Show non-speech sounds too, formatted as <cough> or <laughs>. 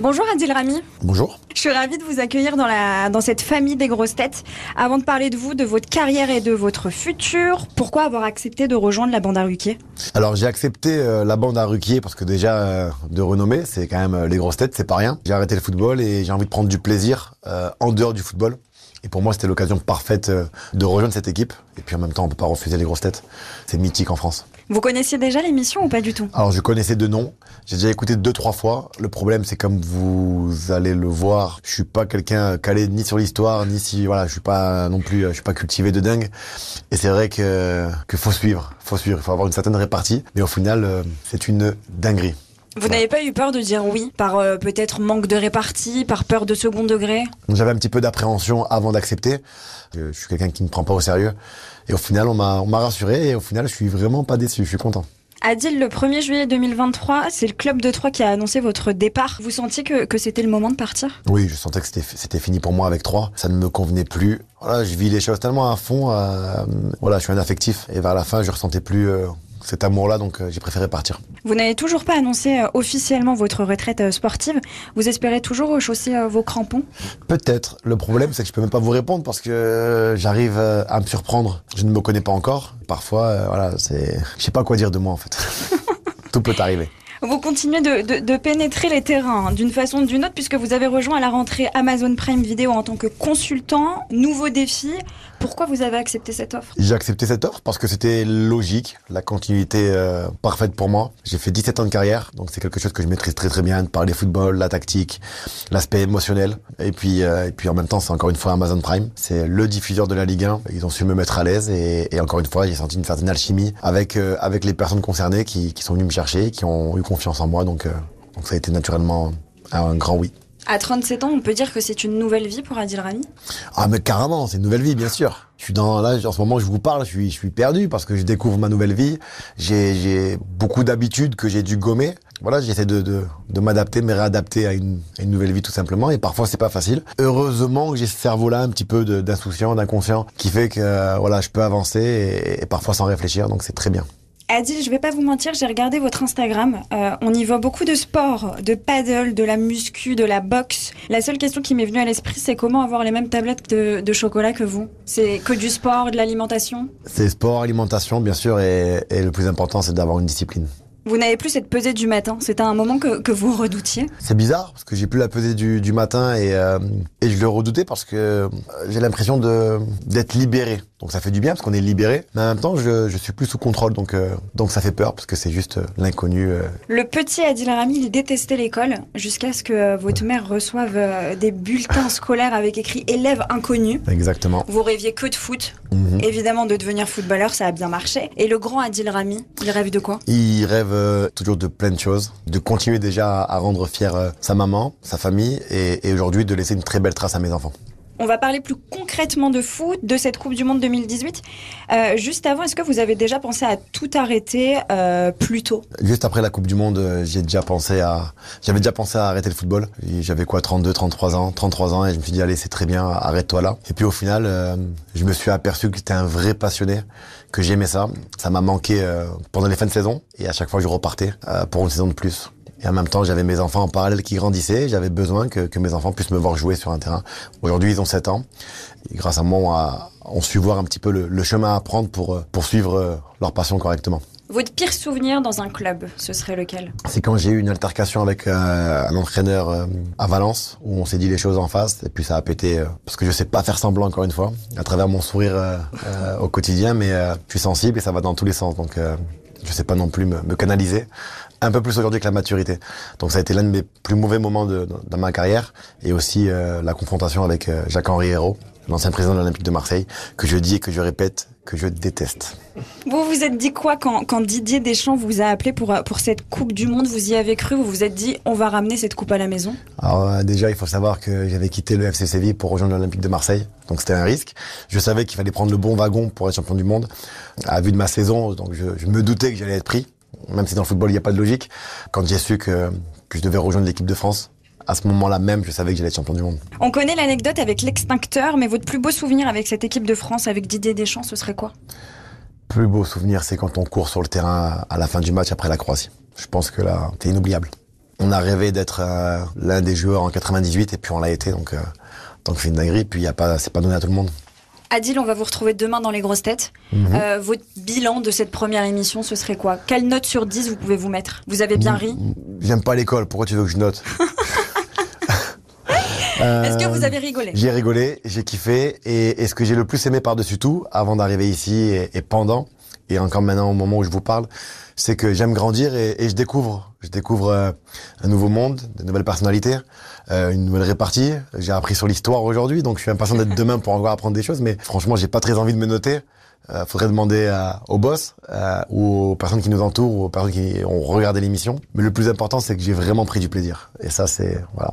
Bonjour Adil Rami. Bonjour. Je suis ravie de vous accueillir dans, la, dans cette famille des grosses têtes. Avant de parler de vous, de votre carrière et de votre futur, pourquoi avoir accepté de rejoindre la bande à Ruquier? Alors j'ai accepté euh, la bande à Ruquier parce que déjà euh, de renommée, c'est quand même euh, les grosses têtes, c'est pas rien. J'ai arrêté le football et j'ai envie de prendre du plaisir euh, en dehors du football. Et pour moi, c'était l'occasion parfaite de rejoindre cette équipe. Et puis en même temps, on peut pas refuser les grosses têtes. C'est mythique en France. Vous connaissiez déjà l'émission ou pas du tout? Alors je connaissais deux noms, j'ai déjà écouté deux trois fois. Le problème c'est comme vous allez le voir, je suis pas quelqu'un calé ni sur l'histoire ni si voilà, je suis pas non plus je suis pas cultivé de dingue. Et c'est vrai que que faut suivre, faut suivre, il faut avoir une certaine répartie. Mais au final euh, c'est une dinguerie. Vous n'avez pas eu peur de dire oui par euh, peut-être manque de répartie, par peur de second degré? J'avais un petit peu d'appréhension avant d'accepter. Je, je suis quelqu'un qui ne prend pas au sérieux et au final on m'a rassuré et au final je suis vraiment pas déçu, je suis content. Adil, le 1er juillet 2023, c'est le club de Troyes qui a annoncé votre départ. Vous sentiez que, que c'était le moment de partir? Oui, je sentais que c'était fini pour moi avec trois. Ça ne me convenait plus. Voilà, je vis les choses tellement à fond. euh, voilà, je suis un affectif. Et vers la fin, je ressentais plus euh, cet amour-là, donc euh, j'ai préféré partir. Vous n'avez toujours pas annoncé euh, officiellement votre retraite euh, sportive. Vous espérez toujours rechausser vos crampons? Peut-être. Le problème, c'est que je peux même pas vous répondre parce que j'arrive à me surprendre. Je ne me connais pas encore. Parfois, voilà, c'est, je sais pas quoi dire de moi en fait. <laughs> Tout peut arriver. Vous continuez de, pénétrer les terrains hein, d'une façon ou d'une autre puisque vous avez rejoint à la rentrée Amazon Prime Video en tant que consultant. Nouveau défi. Pourquoi vous avez accepté cette offre? J'ai accepté cette offre parce que c'était logique, la continuité euh, parfaite pour moi. J'ai fait 17 ans de carrière, donc c'est quelque chose que je maîtrise très très bien, de parler football, la tactique, l'aspect émotionnel. Et puis, euh, et puis en même temps, c'est encore une fois Amazon Prime. C'est le diffuseur de la Ligue 1. Ils ont su me mettre à l'aise et, et encore une fois, j'ai senti une certaine alchimie avec euh, avec les personnes concernées qui, qui sont venues me chercher, qui ont eu confiance en moi. Donc, euh, donc ça a été naturellement un grand oui. À 37 ans, on peut dire que c'est une nouvelle vie pour Adil Rami? Ah mais carrément, c'est une nouvelle vie bien sûr. Je suis dans là en ce moment je vous parle, je suis je suis perdu parce que je découvre ma nouvelle vie. J'ai beaucoup d'habitudes que j'ai dû gommer. Voilà, j'essaie de de, de m'adapter, me réadapter à une, à une nouvelle vie tout simplement et parfois c'est pas facile. Heureusement que j'ai ce cerveau là un petit peu d'insouciant, d'inconscient qui fait que euh, voilà, je peux avancer et, et parfois sans réfléchir donc c'est très bien. Adil, je vais pas vous mentir, j'ai regardé votre Instagram. Euh, on y voit beaucoup de sport, de paddle, de la muscu, de la boxe. La seule question qui m'est venue à l'esprit, c'est comment avoir les mêmes tablettes de, chocolat que vous? C'est que du sport, de l'alimentation? C'est sport, alimentation bien sûr et le plus important c'est d'avoir une discipline. Vous n'avez plus cette pesée du matin. C'était un moment que, que vous redoutiez C'est bizarre parce que j'ai plus la pesée du, du matin et, euh, et je le redoutais parce que euh, j'ai l'impression de d'être libéré. Donc ça fait du bien parce qu'on est libéré, mais en même temps je, je suis plus sous contrôle donc euh, donc ça fait peur parce que c'est juste euh, l'inconnu. euh. Le petit Adil Rami, il détestait l'école jusqu'à ce que votre mère reçoive des bulletins scolaires avec écrit élève inconnu. Exactement. Vous rêviez que de foot. Mhm. Évidemment, de devenir footballeur, ça a bien marché. Et le grand Adil Rami, il rêve de quoi? Il rêve euh, toujours de plein de choses, de continuer déjà à rendre fier euh, sa maman, sa famille et, et aujourd'hui de laisser une très belle trace à mes enfants. On va parler plus concrètement de foot, de cette Coupe du Monde 2018. Euh, juste avant, est-ce que vous avez déjà pensé à tout arrêter euh, plus tôt? Juste après la Coupe du Monde, euh, j'ai déjà pensé à, j'avais déjà pensé à arrêter le football. J'avais quoi, 32, 33 ans, 33 ans, et je me suis dit allez, c'est très bien, arrête-toi là. Et puis au final, euh, je me suis aperçu que j'étais un vrai passionné, que j'aimais ça. Ça m'a manqué euh, pendant les fins de saison, et à chaque fois je repartais euh, pour une saison de plus. Et en même temps, j'avais mes enfants en parallèle qui grandissaient. J'avais besoin que, que mes enfants puissent me voir jouer sur un terrain. Aujourd'hui, ils ont 7 ans. Et grâce à moi, on, a, on su voir un petit peu le, le chemin à prendre pour euh, poursuivre euh, leur passion correctement. Votre pire souvenir dans un club, ce serait lequel? C'est quand j'ai eu une altercation avec euh, un entraîneur euh, à Valence où on s'est dit les choses en face et puis ça a pété euh, parce que je sais pas faire semblant encore une fois à travers mon sourire au quotidien mais euh, je suis sensible et ça va dans tous les sens donc euh, je sais pas non plus me, canaliser un peu plus aujourd'hui que la maturité. Donc ça a été l'un de mes plus mauvais moments dans ma carrière et aussi euh, la confrontation avec euh, Jacques-Henri Hérault l'ancien président de l'Olympique de Marseille que je dis et que je répète que je déteste Vous vous êtes dit quoi quand, quand Didier Deschamps vous a appelé pour, pour cette Coupe du Monde? Vous y avez cru Vous vous êtes dit on va ramener cette coupe à la maison? Alors euh, déjà, il faut savoir que j'avais quitté le FC Séville pour rejoindre l'Olympique de Marseille, donc c'était un risque. Je savais qu'il fallait prendre le bon wagon pour être champion du monde. À vue de ma saison, donc je, je me doutais que j'allais être pris, même si dans le football il n'y a pas de logique. Quand j'ai su que puis je devais rejoindre l'équipe de France. À ce moment-là même, je savais que j'allais être champion du monde. On connaît l'anecdote avec l'extincteur, mais votre plus beau souvenir avec cette équipe de France, avec Didier Deschamps, ce serait quoi? Plus beau souvenir, c'est quand on court sur le terrain à la fin du match après la Croatie. Je pense que là, c'est inoubliable. On a rêvé d'être euh, l'un des joueurs en 98 et puis on l'a été, donc euh, tant que c'est une dinguerie, puis y a pas, c'est pas donné à tout le monde. Adil, on va vous retrouver demain dans les grosses têtes. Mhm. Euh, votre bilan de cette première émission, ce serait quoi? Quelle note sur 10 vous pouvez vous mettre? Vous avez bien ri? J'aime pas l'école, pourquoi tu veux que je note? <laughs> Euh, Est-ce que vous avez rigolé? J'ai rigolé, j'ai kiffé, et, et ce que j'ai le plus aimé par-dessus tout, avant d'arriver ici et, et pendant, et encore maintenant au moment où je vous parle, c'est que j'aime grandir et, et je découvre. Je découvre euh, un nouveau monde, de nouvelles personnalités, euh, une nouvelle répartie. J'ai appris sur l'histoire aujourd'hui, donc je suis impatient d'être demain pour encore apprendre des choses, mais franchement, j'ai pas très envie de me noter. Euh, faudrait demander à- au boss euh, ou aux personnes qui nous entourent ou aux personnes qui ont regardé l'émission. Mais le plus important, c'est que j'ai vraiment pris du plaisir. Et ça, c'est voilà.